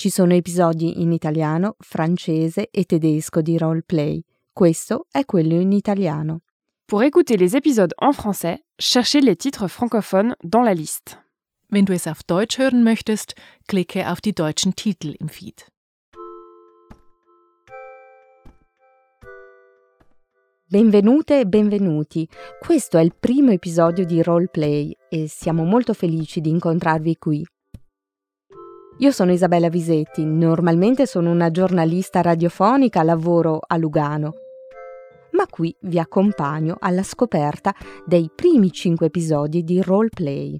Ci sono episodi in italiano, francese e tedesco di roleplay. Questo è quello in italiano. Pour écouter les épisodes en français, cherchez les titres francophones dans la liste. Wenn du es auf Deutsch hören möchtest, klicke auf die deutschen Titel im Feed. Benvenute e benvenuti. Questo è il primo episodio di Roleplay e siamo molto felici di incontrarvi qui. Io sono Isabella Visetti, normalmente sono una giornalista radiofonica, lavoro a Lugano, ma qui vi accompagno alla scoperta dei primi cinque episodi di Roleplay.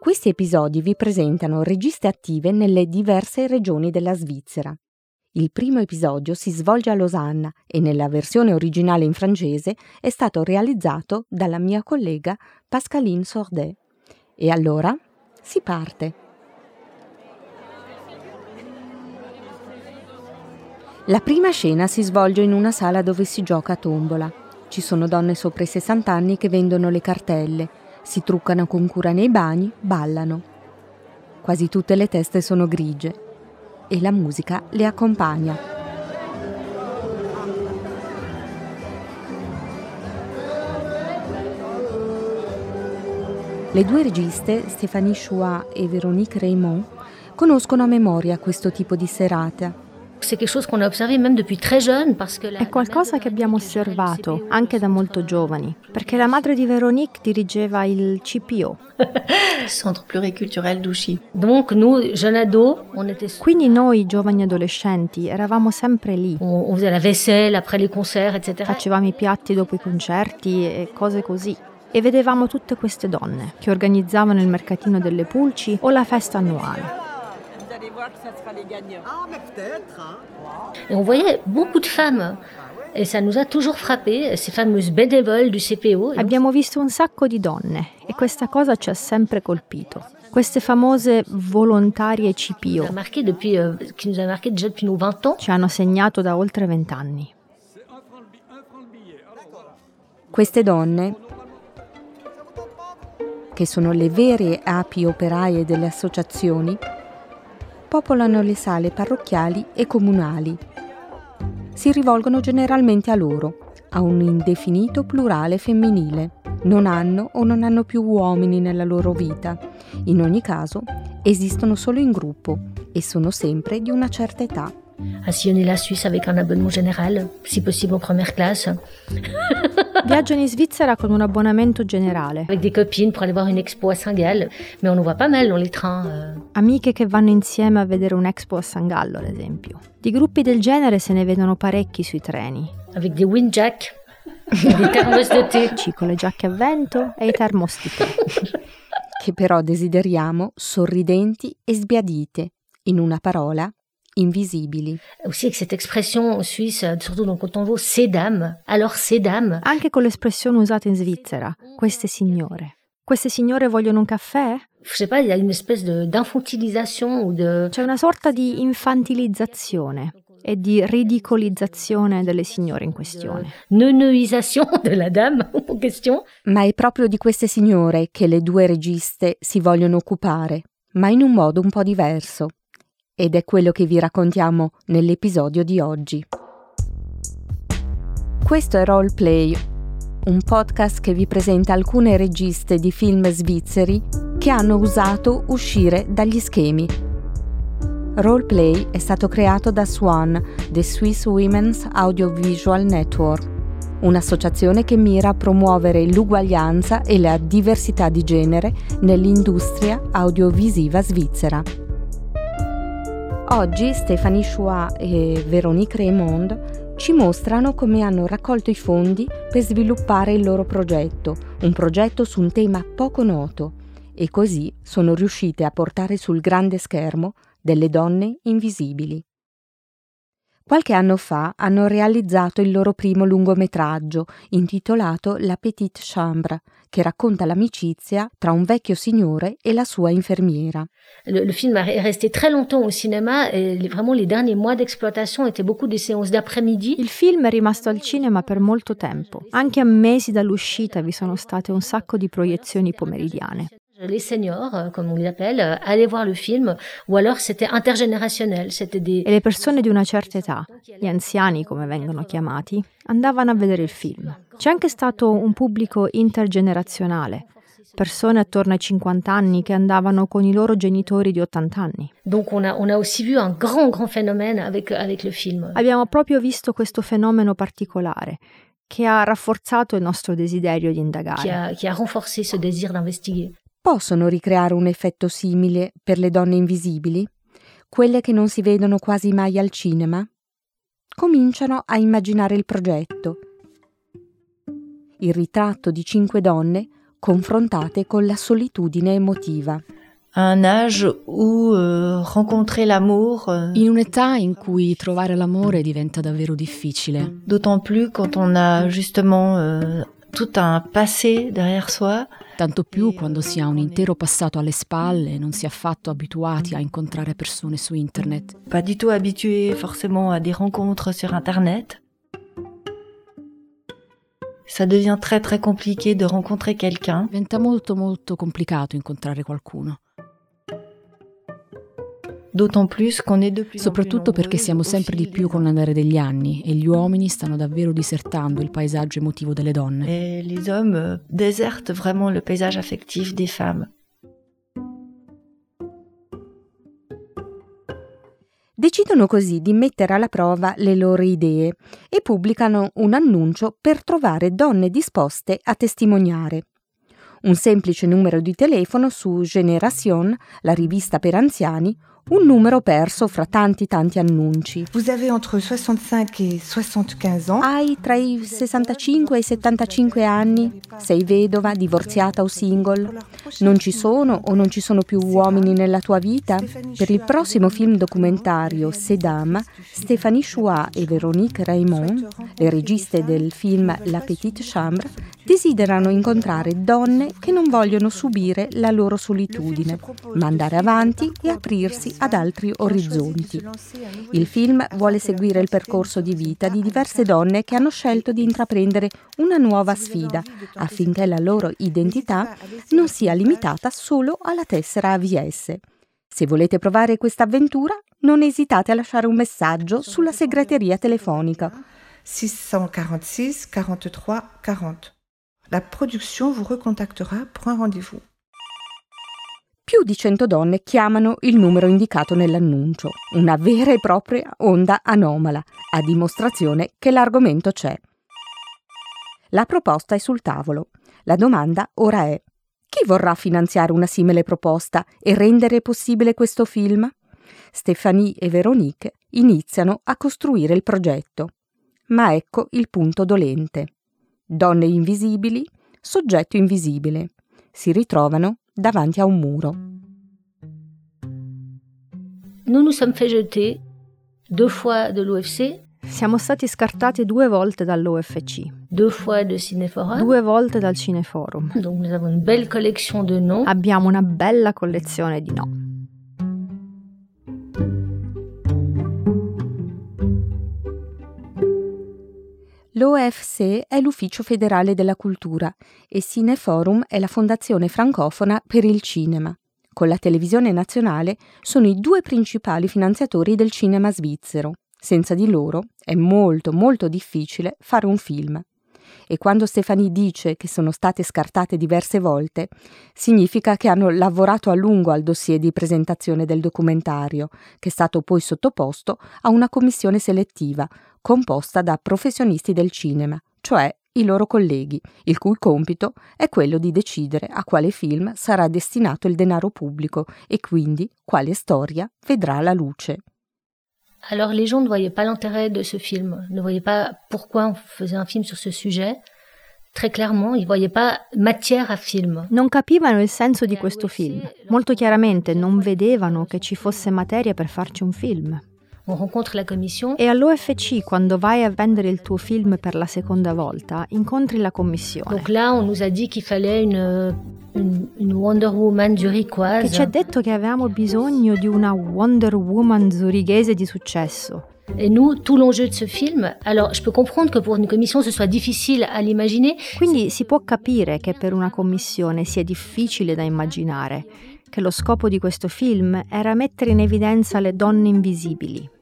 Questi episodi vi presentano registe attive nelle diverse regioni della Svizzera. Il primo episodio si svolge a Losanna e nella versione originale in francese è stato realizzato dalla mia collega Pascaline Sordet. E allora si parte. La prima scena si svolge in una sala dove si gioca a tombola. Ci sono donne sopra i 60 anni che vendono le cartelle, si truccano con cura nei bagni, ballano. Quasi tutte le teste sono grigie e la musica le accompagna. Le due registe, Stéphanie Chouat e Véronique Raymond, conoscono a memoria questo tipo di serata è qualcosa che abbiamo osservato anche da molto giovani, perché la madre di Véronique dirigeva il CPO. Centre pluriculturel d'Ouchy. Quindi noi giovani adolescenti eravamo sempre lì. Facevamo i piatti dopo i concerti e cose così e vedevamo tutte queste donne che organizzavano il mercatino delle pulci o la festa annuale voir que ça sera les gagnants. Ah, mais peut-être. Hein. Et on voyait beaucoup de femmes. E ça nous a toujours frappé, ces fameuses bénévoles du CPO. Abbiamo visto un sacco di donne e questa cosa ci ha sempre colpito. Queste famose volontarie CPO euh, ci hanno segnato da oltre vent'anni. Queste donne, che sono le vere api operaie delle associazioni, popolano le sale parrocchiali e comunali. Si rivolgono generalmente a loro, a un indefinito plurale femminile. Non hanno o non hanno più uomini nella loro vita. In ogni caso, esistono solo in gruppo e sono sempre di una certa età. À sillonner la Suisse avec un abonnement général, si possible en première classe. Viaggiano in Svizzera con un abbonamento generale. Avec des copines pour aller voir une expo à Saint-Gall, mais on ne voit pas mal dans les trains. Euh. Amiche che vanno insieme a vedere un'expo a San Gallo, ad esempio. Di gruppi del genere se ne vedono parecchi sui treni. Avec des windjack, des thermos de thé. Ci con le giacche a vento e i termos di tè. che però desideriamo sorridenti e sbiadite. In una parola, invisibili. Anche con l'espressione usata in Svizzera, queste signore. Queste signore vogliono un caffè? Je sais pas, il y a une espèce d'infantilisation ou de... C'è una sorta di infantilizzazione e di ridicolizzazione delle signore in questione. Neuneuisation della dame in questione. Ma è proprio di queste signore che le due registe si vogliono occupare, ma in un modo un po' diverso ed è quello che vi raccontiamo nell'episodio di oggi. Questo è Roleplay, un podcast che vi presenta alcune registe di film svizzeri che hanno usato uscire dagli schemi. Roleplay è stato creato da SWAN, The Swiss Women's Audiovisual Network, un'associazione che mira a promuovere l'uguaglianza e la diversità di genere nell'industria audiovisiva svizzera. Oggi Stéphanie Chouat e Véronique Raymond ci mostrano come hanno raccolto i fondi per sviluppare il loro progetto, un progetto su un tema poco noto, e così sono riuscite a portare sul grande schermo delle donne invisibili. Qualche anno fa hanno realizzato il loro primo lungometraggio intitolato La Petite Chambre, che racconta l'amicizia tra un vecchio signore e la sua infermiera. Le, le film est resté très longtemps au cinéma et vraiment les derniers mois d'exploitation étaient beaucoup des séances d'après-midi. Il film è rimasto al cinema per molto tempo. Anche a mesi dall'uscita vi sono state un sacco di proiezioni pomeridiane. Les seniors, euh, comme on les appelle, euh, allaient voir le film, ou alors c'était intergénérationnel, c'était des... E le persone di una certa età, gli anziani come vengono chiamati, andavano a vedere il film. C'è anche stato un pubblico intergenerazionale, persone attorno ai 50 anni che andavano con i loro genitori di 80 anni. Donc on a, on a aussi vu un grand, grand phénomène avec, avec le film. Abbiamo proprio visto questo fenomeno particolare che ha rafforzato il nostro desiderio di indagare. Qui a, qui a renforcé ce désir d'investiguer. Possono ricreare un effetto simile per le donne invisibili? Quelle che non si vedono quasi mai al cinema? Cominciano a immaginare il progetto. Il ritratto di cinque donne confrontate con la solitudine emotiva. Un âge où euh, rencontrer l'amour. Euh, in un'età in cui trovare l'amore diventa davvero difficile. D'autant plus quand on a justement euh, tout un passé derrière soi. Tanto più quando si ha un intero passato alle spalle e non si è affatto abituati a incontrare persone su internet. Pas du tout habitué forcément à des rencontres sur internet ça devient très très compliqué de rencontrer quelqu'un. Diventa molto molto complicato incontrare qualcuno. D'autant plus qu'on est de plus Soprattutto perché siamo sempre di più con l'andare degli anni e gli uomini stanno davvero disertando il paesaggio emotivo delle donne. Les hommes euh, désertent vraiment le paysage affectif des femmes. Decidono così di mettere alla prova le loro idee e pubblicano un annuncio per trovare donne disposte a testimoniare. Un semplice numero di telefono su Generation, la rivista per anziani, un numero perso fra tanti tanti annunci. Vous avez entre 65 et 75 ans. Hai tra i 65 e i 75 anni? Sei vedova, divorziata o single? Non ci sono o non ci sono più uomini nella tua vita? Per il prossimo film documentario Sedam, Stéphanie Chouat e Véronique Raymond, le registe del film La Petite Chambre, desiderano incontrare donne che non vogliono subire la loro solitudine, ma andare avanti e aprirsi ad altri orizzonti. Il film vuole seguire il percorso di vita di diverse donne che hanno scelto di intraprendere una nuova sfida affinché la loro identità non sia limitata solo alla tessera AVS. Se volete provare questa avventura, non esitate a lasciare un messaggio sulla segreteria telefonica. 646 43 40. La production vous recontactera pour un rendez-vous. Più di 100 donne chiamano il numero indicato nell'annuncio, una vera e propria onda anomala, a dimostrazione che l'argomento c'è. La proposta è sul tavolo. La domanda ora è: chi vorrà finanziare una simile proposta e rendere possibile questo film? Stéphanie e Véronique iniziano a costruire il progetto. Ma ecco il punto dolente. Donne invisibili, soggetto invisibile. Si ritrovano davanti a un muro. Nous nous sommes fait jeter deux fois de l'UFC. Siamo stati scartati due volte dall'UFC. Deux fois de Cineforum. Due volte dal Cineforum. Donc nous avons une belle collection de noms. Abbiamo una bella collezione di no. L'OFC è l'Ufficio federale della cultura e Cineforum è la fondazione francofona per il cinema. Con la televisione nazionale sono i due principali finanziatori del cinema svizzero. Senza di loro è molto molto difficile fare un film. E quando Stefani dice che sono state scartate diverse volte, significa che hanno lavorato a lungo al dossier di presentazione del documentario, che è stato poi sottoposto a una commissione selettiva composta da professionisti del cinema, cioè i loro colleghi, il cui compito è quello di decidere a quale film sarà destinato il denaro pubblico e quindi quale storia vedrà la luce. Alors les gens ne voyaient pas l'intérêt de ce film, ne voyaient pas pourquoi on faisait un film sur ce sujet. Très clairement, ils voyaient pas matière à film. Non capivano il senso di questo film. Molto chiaramente non vedevano che ci fosse materia per farci un film. E all'OFC, quando vai a vendere il tuo film per la seconda volta, incontri la commissione. Donc là, on nous a dit qu'il fallait une, une, une Wonder Woman zurichoise. Che ci ha detto che avevamo bisogno di una Wonder Woman zurighese di successo. Et nous, tout l'enjeu de ce film, alors je peux comprendre que pour une commission ce soit difficile à l'imaginer. Quindi si può capire che per una commissione sia difficile da immaginare, che lo scopo di questo film era mettere in evidenza le donne invisibili.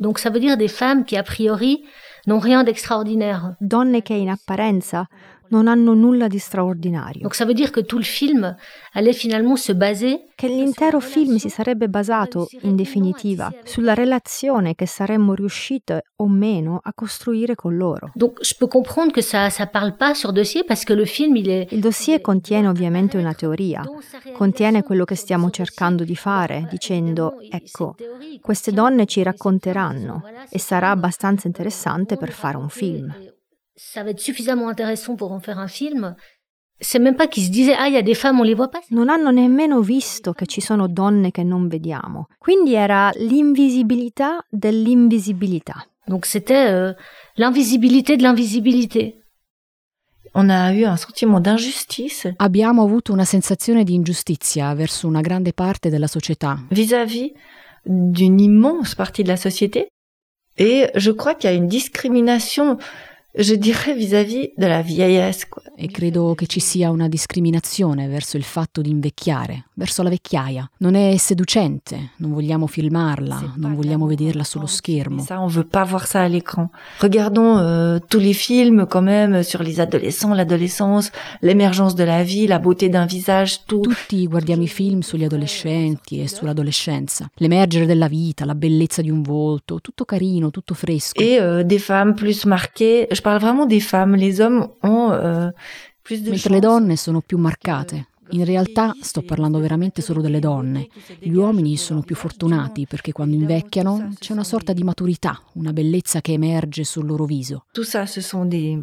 Donc ça veut dire des femmes qui a priori n'ont rien d'extraordinaire. Donne che in apparenza non hanno nulla di straordinario. Che l'intero film si sarebbe basato in definitiva sulla relazione che saremmo riuscite o meno a costruire con loro. Il dossier contiene ovviamente una teoria, contiene quello che stiamo cercando di fare dicendo ecco, queste donne ci racconteranno e sarà abbastanza interessante per fare un film. Ça va être suffisamment intéressant pour en faire un film. C'est même pas qu'ils se disaient ah il y a des femmes on les voit pas. Non hanno nemmeno visto che ci sono donne che non vediamo. Quindi era l'invisibilità dell'invisibilità. Donc c'était euh, l'invisibilité de l'invisibilité. On a eu un sentiment d'injustice Abbiamo avuto una sensazione di ingiustizia verso una grande parte della società. vis-à-vis d'une immense partie de la société. Et je crois qu'il y a une discrimination, je dirais, vis-à-vis de la vieillesse. Quoi. E credo che ci sia una discriminazione verso il fatto di invecchiare, verso la vecchiaia. Non è seducente, non vogliamo filmarla, non vogliamo vederla sullo schermo. Ça, on veut pas voir ça à l'écran. Regardons euh, tous les films quand même sur les adolescents, l'adolescence, l'émergence de la vie, la beauté d'un visage, tout. Tutti guardiamo i film sugli adolescenti e sull'adolescenza. L'emergere della vita, la bellezza di un volto, tutto carino, tutto fresco. Et euh, des femmes plus marquées. Je parle vraiment des femmes. Les hommes ont euh, plus de Mentre le donne sono più marcate. In realtà sto parlando veramente solo delle donne. Gli uomini sono più fortunati perché quando invecchiano c'è una sorta di maturità, una bellezza che emerge sul loro viso. Tout ça, ce sont des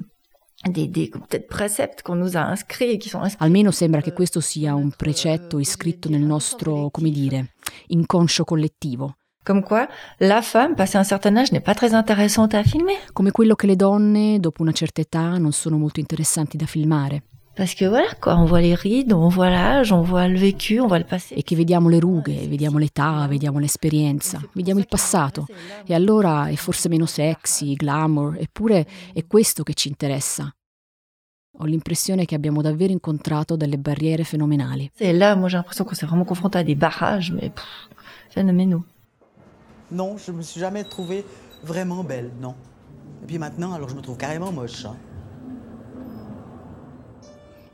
des peut-être préceptes qu'on nous a inscrits. Almeno sembra che questo sia un precetto iscritto nel nostro, come dire, inconscio collettivo, Comme quoi, la femme, passé un certain âge, n'est pas très intéressante à filmer. come quello che le donne, dopo una certa età, non sono molto interessanti da filmare Parce que voilà, quoi, on voit les rides, on voit l'âge, on voit le vécu, on voit le passé. e che vediamo le rughe, vediamo l'età, vediamo l'esperienza, vediamo il passato e allora è forse meno sexy, glamour, eppure è questo che ci interessa. Ho l'impressione che abbiamo davvero incontrato delle barriere fenomenali. Et là, moi, j'ai l'impression qu'on s'est vraiment confronté à des barrages, mais pff, phénoménaux. Non, je me suis jamais trouvée vraiment belle, non. Et puis maintenant, alors je me trouve carrément moche.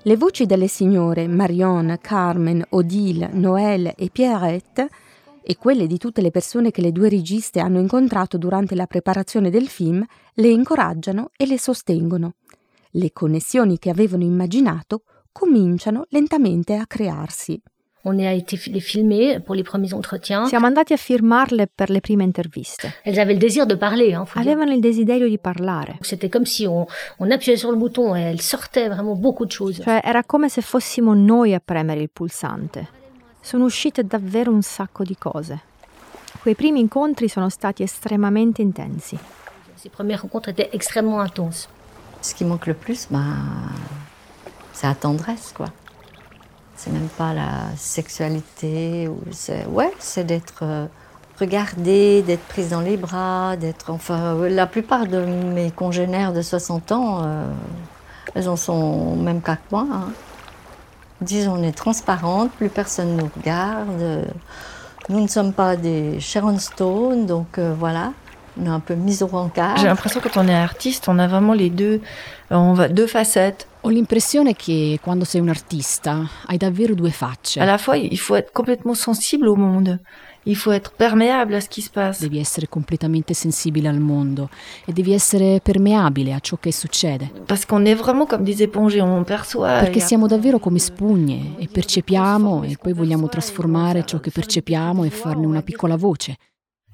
Le voci delle signore Marion, Carmen, Odile, Noël e Pierrette e quelle di tutte le persone che le due registe hanno incontrato durante la preparazione del film le incoraggiano e le sostengono. Le connessioni che avevano immaginato cominciano lentamente a crearsi. On a été les filmer pour les premiers entretiens. Siamo andati a firmarle per le prime interviste. Elles avaient le désir de parler. Hein, faut dire. Avevano il desiderio di parlare. C'était comme si on, on appuyait sur le bouton et elles sortaient vraiment beaucoup de choses. Cioè era come se fossimo noi a premere il pulsante. Sono uscite davvero un sacco di cose. Quei primi incontri sono stati estremamente intensi. Ces premières rencontres étaient extrêmement intenses. Ce qui manque le plus, ben, c'est la tendresse, quoi. C'est même pas la sexualité. Ou c'est, ouais, c'est d'être euh, regardée, d'être prise dans les bras, d'être. Enfin, euh, la plupart de mes congénères de 60 ans, euh, elles en sont même que moi. hein. Disent on est transparente, plus personne nous regarde. Nous ne sommes pas des Sharon Stone, donc voilà, on est un peu mis au rencard. J'ai l'impression que quand on est artiste, on a vraiment les deux, on va deux facettes. Ho l'impressione che quando sei un artista hai davvero due facce. À la fois, il faut être complètement sensible au monde. Il faut être perméable à ce qui se passe. Devi essere completamente sensibile al mondo e devi essere permeabile a ciò che succede. Parce qu'on est vraiment comme des éponges et on perçoit. Perché siamo davvero come spugne e percepiamo e poi vogliamo trasformare ciò che percepiamo e farne una piccola voce.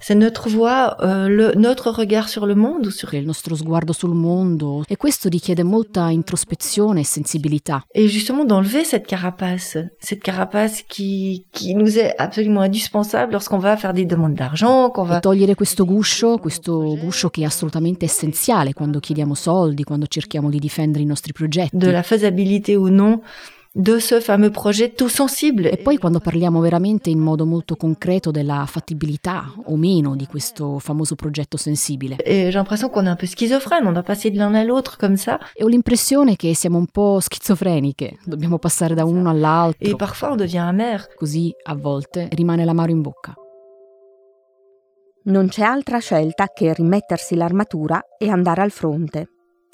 C'est notre voix, euh, le- notre regard sur le monde sur. Il nostro sguardo sul mondo e questo richiede molta introspezione e sensibilità. Et justement d'enlever cette carapace, cette carapace qui, qui nous est absolument indispensable lorsqu'on va faire des demandes d'argent, qu'on E va. togliere questo guscio, questo guscio che è assolutamente essenziale quando chiediamo soldi, quando cerchiamo di difendere i nostri progetti. de la faisabilité ou non de ce fameux projet tout sensible. E poi quando parliamo veramente in modo molto concreto della fattibilità o meno di questo famoso progetto sensibile. Et j'ai l'impression qu'on est un peu schizophrène, on doit passer de l'un à l'autre comme ça. E ho l'impressione che siamo un po' schizofreniche, dobbiamo passare da uno all'altro. Et parfois on devient amer. Così a volte rimane l'amaro in bocca. Non c'è altra scelta che rimettersi l'armatura e andare al fronte.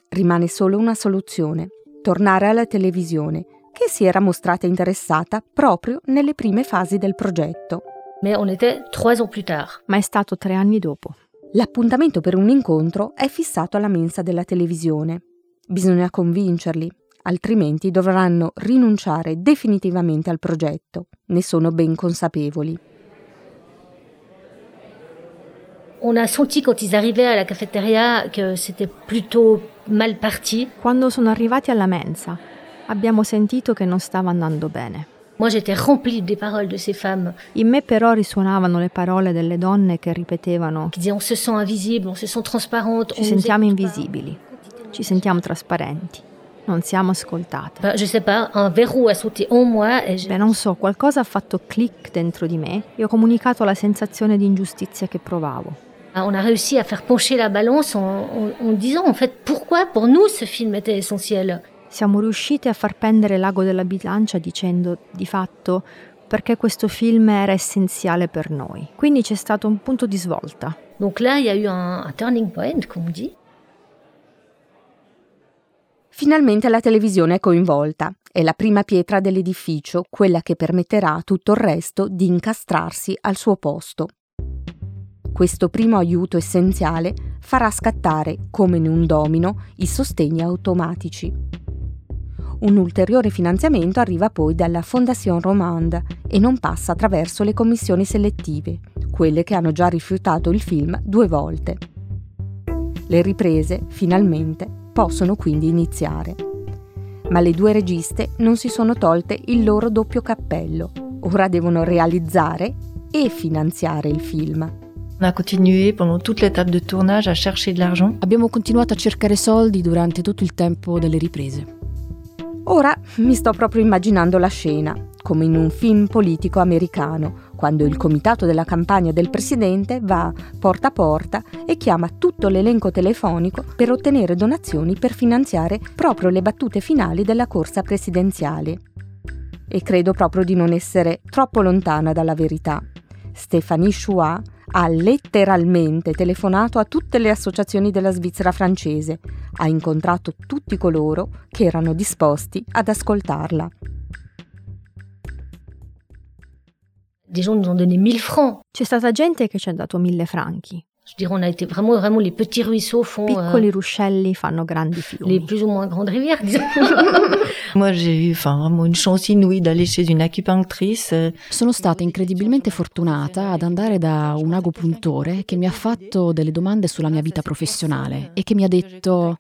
Rimane solo una soluzione, tornare alla televisione, che si era mostrata interessata proprio nelle prime fasi del progetto. Mais on était trois ans plus tard. Ma è stato tre anni dopo. L'appuntamento per un incontro è fissato alla mensa della televisione. Bisogna convincerli, altrimenti dovranno rinunciare definitivamente al progetto. Ne sono ben consapevoli. On a senti quand ils arrivaient à la cafétéria que c'était plutôt mal parti. Quando sono arrivati alla mensa, abbiamo sentito che non stava andando bene. In me però risuonavano le parole delle donne che ripetevano ci sentiamo invisibili, ci sentiamo trasparenti, non siamo ascoltate. Beh, non so, qualcosa ha fatto click dentro di me e ho comunicato la sensazione di ingiustizia che provavo. on a réussi à faire pencher la balance en, en- en disant en fait pourquoi pour nous ce film était essentiel. Siamo riusciti a far pendere l'ago della bilancia dicendo, di fatto, perché questo film era essenziale per noi. Quindi c'è stato un punto di svolta. Donc là il y a eu un, un turning point comme on dit. Finalmente la televisione è coinvolta. È la prima pietra dell'edificio, quella che permetterà a tutto il resto di incastrarsi al suo posto. Questo primo aiuto essenziale farà scattare, come in un domino, i sostegni automatici. Un ulteriore finanziamento arriva poi dalla Fondation Romande e non passa attraverso le commissioni selettive, quelle che hanno già rifiutato il film due volte. Le riprese, finalmente, possono quindi iniziare. Ma le due registe non si sono tolte il loro doppio cappello. Ora devono realizzare e finanziare il film. Abbiamo continuato a cercare soldi durante tutto il tempo delle riprese. Ora mi sto proprio immaginando la scena, come in un film politico americano, quando il comitato della campagna del presidente va porta a porta e chiama tutto l'elenco telefonico per ottenere donazioni per finanziare proprio le battute finali della corsa presidenziale. E credo proprio di non essere troppo lontana dalla verità. Stéphanie Chouat ha letteralmente telefonato a tutte le associazioni della Svizzera francese, ha incontrato tutti coloro che erano disposti ad ascoltarla. Des gens nous ont donné 1000 francs. C'è stata gente che ci ha dato mille franchi. Je dirais on a été vraiment vraiment les petits ruisseaux font euh, Piccoli ruscelli fanno grandi les fiumi. plus ou moins grandes rivières disons. Moi, j'ai eu enfin, vraiment une chance inouïe d'aller chez une acupunctrice. euh, Sono stata incredibilmente fortunata ad andare da un agopuntore che mi ha fatto delle domande sulla mia vita professionale e che mi ha detto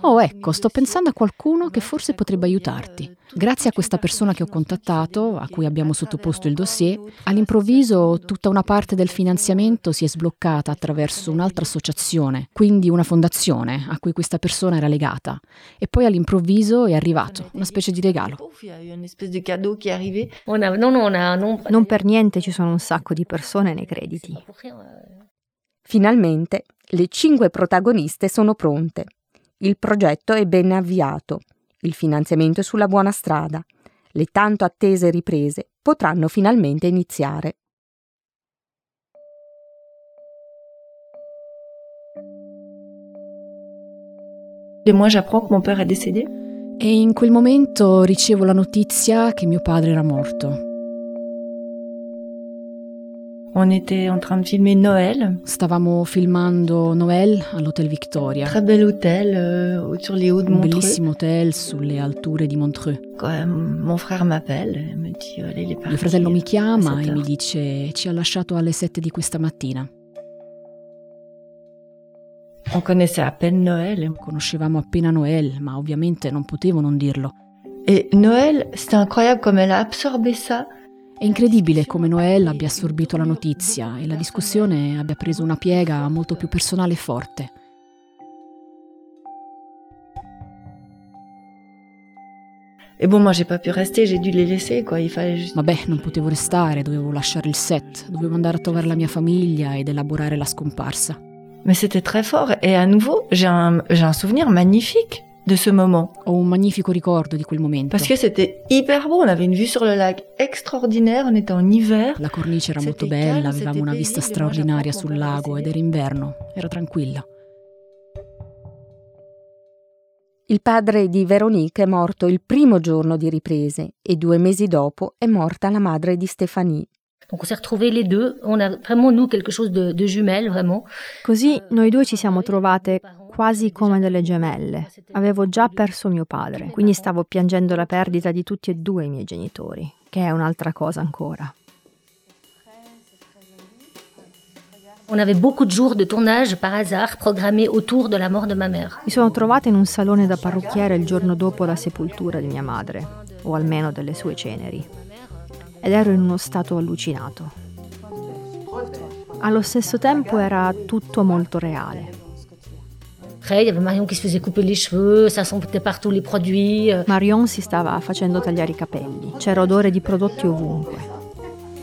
Oh, ecco, sto pensando a qualcuno che forse potrebbe aiutarti. Grazie a questa persona che ho contattato, a cui abbiamo sottoposto il dossier, all'improvviso tutta una parte del finanziamento si è sbloccata attraverso un'altra associazione, quindi una fondazione a cui questa persona era legata. E poi all'improvviso è arrivato, una specie di regalo. Non per niente ci sono un sacco di persone nei crediti. Finalmente le cinque protagoniste sono pronte. Il progetto è ben avviato. Il finanziamento è sulla buona strada. Le tanto attese riprese potranno finalmente iniziare. Et moi, j'apprends que mon père est décédé. E in quel momento ricevo la notizia che mio padre era morto. On était en train de filmer Noël. Stavamo filmando Noël all'Hotel Victoria, Très bel hôtel euh, sur les hauts de un Montreux. bellissimo hotel sulle alture di Montreux. Quand mon frère m'appelle et me dit il est parti. Mio fratello mi chiama e 7 mi dice ci ha lasciato alle 7 di questa mattina. On connaissait à peine Noël. Conoscevamo appena Noël, ma ovviamente non potevo non dirlo. Et Noël, c'était incroyable comme elle a absorbé ça. È incredibile come Noël abbia assorbito la notizia e la discussione abbia preso una piega molto più personale e forte. Et bon, moi, j'ai pas pu rester, j'ai dû les laisser, quoi. Il fallait juste... Vabbè, non potevo restare, dovevo lasciare il set, dovevo andare a trovare la mia famiglia ed elaborare la scomparsa. Mais c'était très fort. Et à nouveau, j'ai un, j'ai un souvenir magnifique de ce moment. Ho un magnifico ricordo di quel momento. Parce que c'était hyper beau, on avait une vue sur le lac extraordinaire, on était en hiver. La cornice era molto bella, avevamo una vista straordinaria sul lago ed era inverno, era tranquilla. Il padre di Veronique è morto il primo giorno di riprese e due mesi dopo è morta la madre di Stéphanie. Donc on s'est retrouvés les deux, on a vraiment nous quelque chose de, de jumelles vraiment. Così noi due ci siamo trovate quasi come delle gemelle. Avevo già perso mio padre, quindi stavo piangendo la perdita di tutti e due i miei genitori, che è un'altra cosa ancora. On avait beaucoup de jours de tournage par hasard programmés autour de la mort de ma mère. Mi sono trovata in un salone da parrucchiere il giorno dopo la sepoltura di mia madre, o almeno delle sue ceneri. Ed ero in uno stato allucinato. Allo stesso tempo era tutto molto reale. Après, il y avait Marion qui se faisait couper les cheveux, ça sentait partout les produits. euh. Marion si stava facendo tagliare i capelli. C'era odore di prodotti ovunque.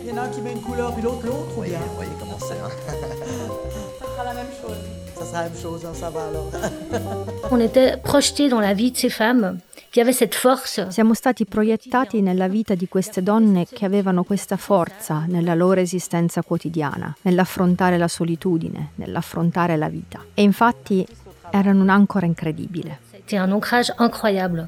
Il y en a un qui met une couleur puis l'autre l'autre ou bien voyez comment c'est. Ça sera la même chose. Ça sera la même chose, hein, ça va alors. On était projetés dans la vie de ces femmes qui avaient cette force. Siamo stati proiettati nella vita di queste donne che avevano questa forza nella loro esistenza quotidiana, nell'affrontare la solitudine, nell'affrontare la vita. E infatti erano un'ancora incredibile. C'était un ancrage incroyable.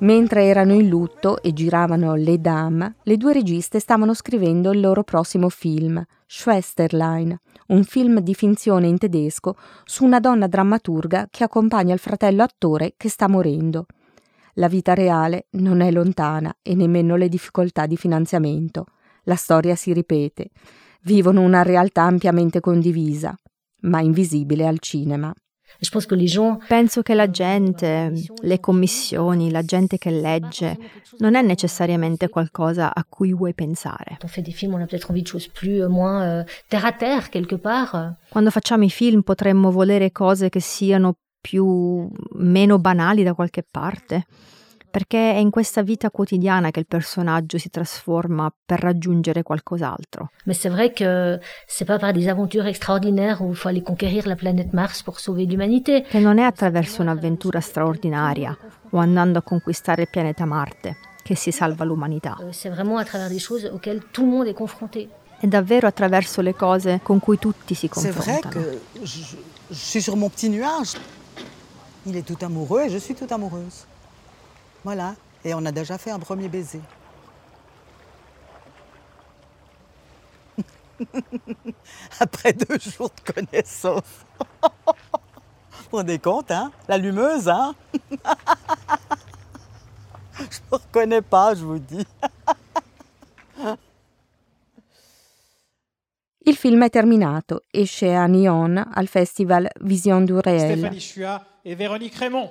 Mentre erano in lutto e giravano Le Dames, le due registe stavano scrivendo il loro prossimo film, Schwesterlein, un film di finzione in tedesco su una donna drammaturga che accompagna il fratello attore che sta morendo. La vita reale non è lontana e nemmeno le difficoltà di finanziamento. La storia si ripete. Vivono una realtà ampiamente condivisa, ma invisibile al cinema. Penso che la gente, le commissioni, la gente che legge, non è necessariamente qualcosa a cui vuoi pensare. Euh, moins euh, terre à terre quelque part. Quando facciamo i film potremmo volere cose che siano più meno banali da qualche parte, perché è in questa vita quotidiana che il personaggio si trasforma per raggiungere qualcos'altro. Mais c'est vrai que c'est pas par des aventures extraordinaires où il faut aller conquérir la planète Mars pour sauver l'humanité. Che non è attraverso un'avventura straordinaria o andando a conquistare il pianeta Marte che si salva l'umanità. Euh, C'est vraiment à travers des choses auxquelles tout le monde est confronté. È davvero attraverso le cose con cui tutti si C'est vrai confrontano. que je, je suis sur mon petit nuage. Il est tout amoureux et je suis toute amoureuse. Voilà. Et on a déjà fait un premier baiser. Après deux jours de connaissance. Vous vous rendez compte, hein L'allumeuse, hein Je ne reconnais pas, je vous dis. Il film è terminato, esce a Nyon al festival Vision du Réel. Stéphanie Chua et Véronique Raymond.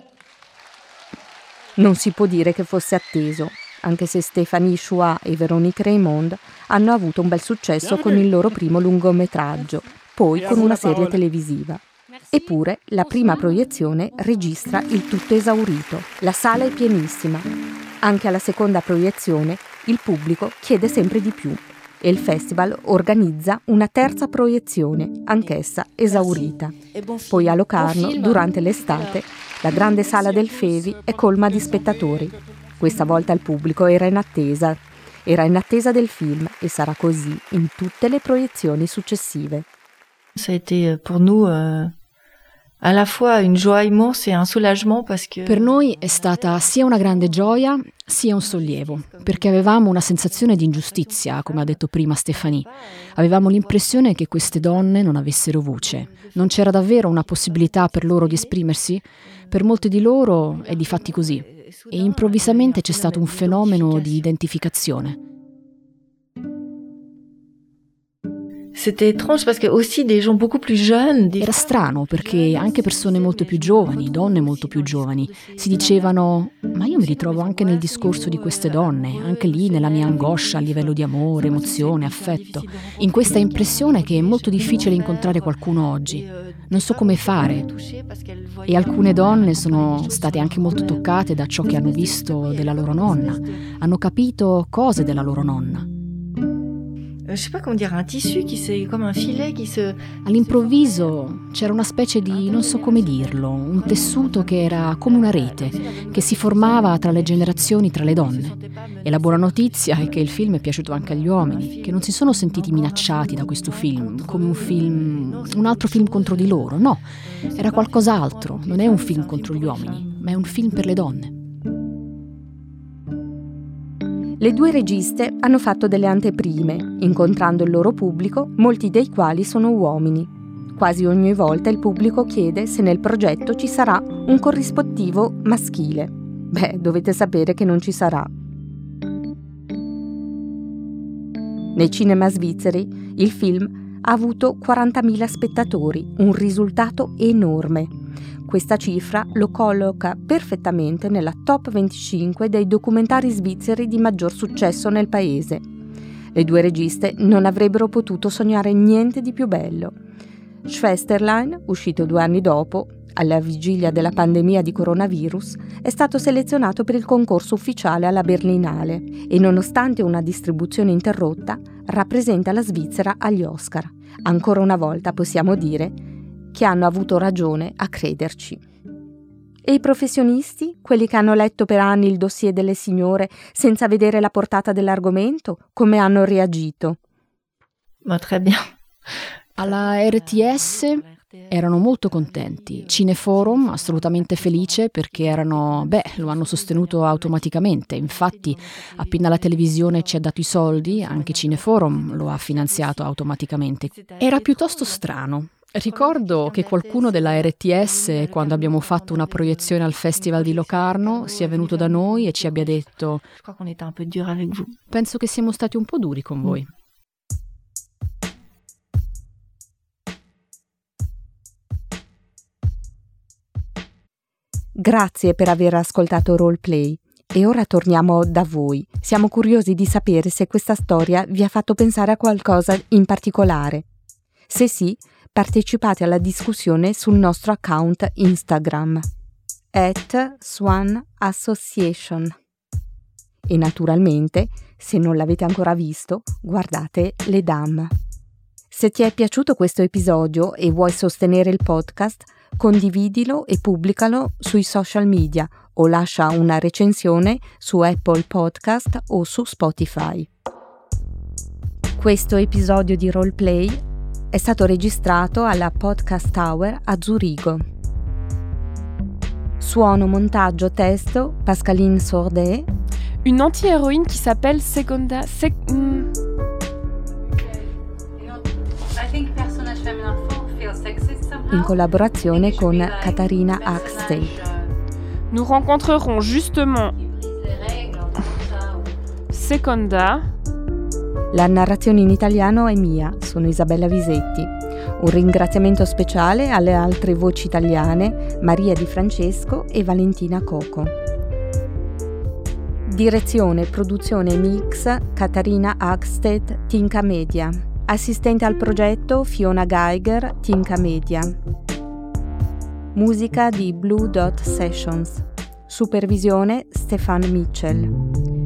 Non si può dire che fosse atteso, anche se Stéphanie Chouat e Véronique Raymond hanno avuto un bel successo con il loro primo lungometraggio, poi con una serie televisiva. Eppure la prima proiezione registra il tutto esaurito. La sala è pienissima. Anche alla seconda proiezione il pubblico chiede sempre di più e il festival organizza una terza proiezione, anch'essa esaurita. Poi a Locarno, durante l'estate, la grande sala del Fevi è colma di spettatori. Questa volta il pubblico era in attesa, era in attesa del film e sarà così in tutte le proiezioni successive. Ça a été euh, pour nous euh, Per noi è stata sia una grande gioia sia un sollievo, perché avevamo una sensazione di ingiustizia, come ha detto prima Stefanie. Avevamo l'impressione che queste donne non avessero voce. Non c'era davvero una possibilità per loro di esprimersi? Per molte di loro è di fatti così. E improvvisamente c'è stato un fenomeno di identificazione. C'était étrange parce. Era strano perché anche persone molto più giovani, donne molto più giovani, si dicevano: Ma io mi ritrovo anche nel discorso di queste donne, anche lì nella mia angoscia a livello di amore, emozione, affetto. In questa impressione che è molto difficile incontrare qualcuno oggi. Non so come fare. E alcune donne sono state anche molto toccate da ciò che hanno visto della loro nonna, hanno capito cose della loro nonna. All'improvviso c'era una specie di, non so come dirlo, un tessuto che era come una rete, che si formava tra le generazioni, tra le donne. E la buona notizia è che il film è piaciuto anche agli uomini, che non si sono sentiti minacciati da questo film, come un film, un altro film contro di loro, no, era qualcos'altro, non è un film contro gli uomini, ma è un film per le donne. Le due registe hanno fatto delle anteprime, incontrando il loro pubblico, molti dei quali sono uomini. Quasi ogni volta il pubblico chiede se nel progetto ci sarà un corrispettivo maschile. Beh, dovete sapere che non ci sarà. Nei cinema svizzeri il film ha avuto 40.000 spettatori, un risultato enorme. Questa cifra lo colloca perfettamente nella top 25 dei documentari svizzeri di maggior successo nel paese. Le due registe non avrebbero potuto sognare niente di più bello. Schwesterlein, uscito due anni dopo, alla vigilia della pandemia di coronavirus, è stato selezionato per il concorso ufficiale alla Berlinale e nonostante una distribuzione interrotta, rappresenta la Svizzera agli Oscar. Ancora una volta possiamo dire che hanno avuto ragione a crederci. E i professionisti, quelli che hanno letto per anni il dossier delle signore senza vedere la portata dell'argomento, come hanno reagito? Ma très bien. Alla RTS erano molto contenti. Cineforum assolutamente felice perché erano, beh, lo hanno sostenuto automaticamente. Infatti, appena la televisione ci ha dato i soldi, anche Cineforum lo ha finanziato automaticamente. Era piuttosto strano. Ricordo che qualcuno della RTS, quando abbiamo fatto una proiezione al Festival di Locarno, sia venuto da noi e ci abbia detto: Penso che siamo stati un po' duri con voi. Grazie per aver ascoltato Roleplay. E ora torniamo da voi. Siamo curiosi di sapere se questa storia vi ha fatto pensare a qualcosa in particolare. Se sì, partecipate alla discussione sul nostro account Instagram at Swan Association. E naturalmente, se non l'avete ancora visto, guardate Le Dame. Se ti è piaciuto questo episodio e vuoi sostenere il podcast, condividilo e pubblicalo sui social media o lascia una recensione su Apple Podcast o su Spotify. Questo episodio di Roleplay è stato registrato alla Podcast Tower a Zurigo. Suono, montaggio, testo Pascaline Sordet. Une anti-héroïne qui s'appelle Seconda. Sec mm. In collaborazione con Katarina Axtey. Nous rencontrerons justement Seconda la narrazione in italiano è mia, sono Isabella Visetti. Un ringraziamento speciale alle altre voci italiane, Maria Di Francesco e Valentina Coco. Direzione, produzione e mix Catarina Agstedt, Tinka Media. Assistente al progetto Fiona Geiger, Tinka Media. Musica di Blue Dot Sessions. Supervisione Stefan Mitchell.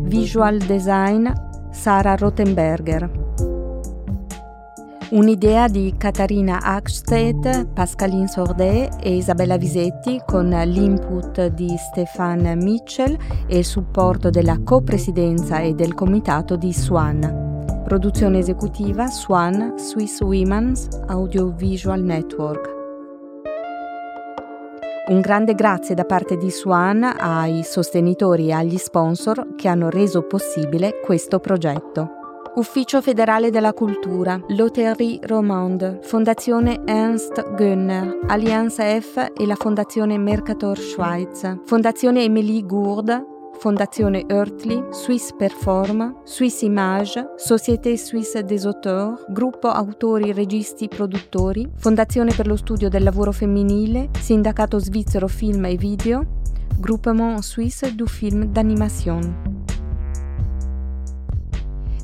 Visual design Sara Rothenberger. Un'idea di Catarina Ackstedt, Pascaline Sordet e Isabella Visetti con l'input di Stefan Mitchell e il supporto della copresidenza e del comitato di Swan. Produzione esecutiva Swan Swiss Women's Audiovisual Network. Un grande grazie da parte di Swan ai sostenitori e agli sponsor che hanno reso possibile questo progetto. Ufficio federale della cultura, Loterie Romande, Fondazione Ernst Gönner, Allianza F e la Fondazione Mercator Schweiz, Fondazione Emilie Gourde, Fondazione Earthly, Swiss Performa, Swiss Image, Société Suisse des Auteurs, Gruppo Autori, Registi, Produttori, Fondazione per lo Studio del Lavoro Femminile, Sindacato Svizzero Film e Video, Groupement Suisse du Film d'Animation.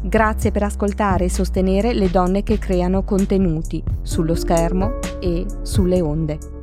Grazie per ascoltare e sostenere le donne che creano contenuti sullo schermo e sulle onde.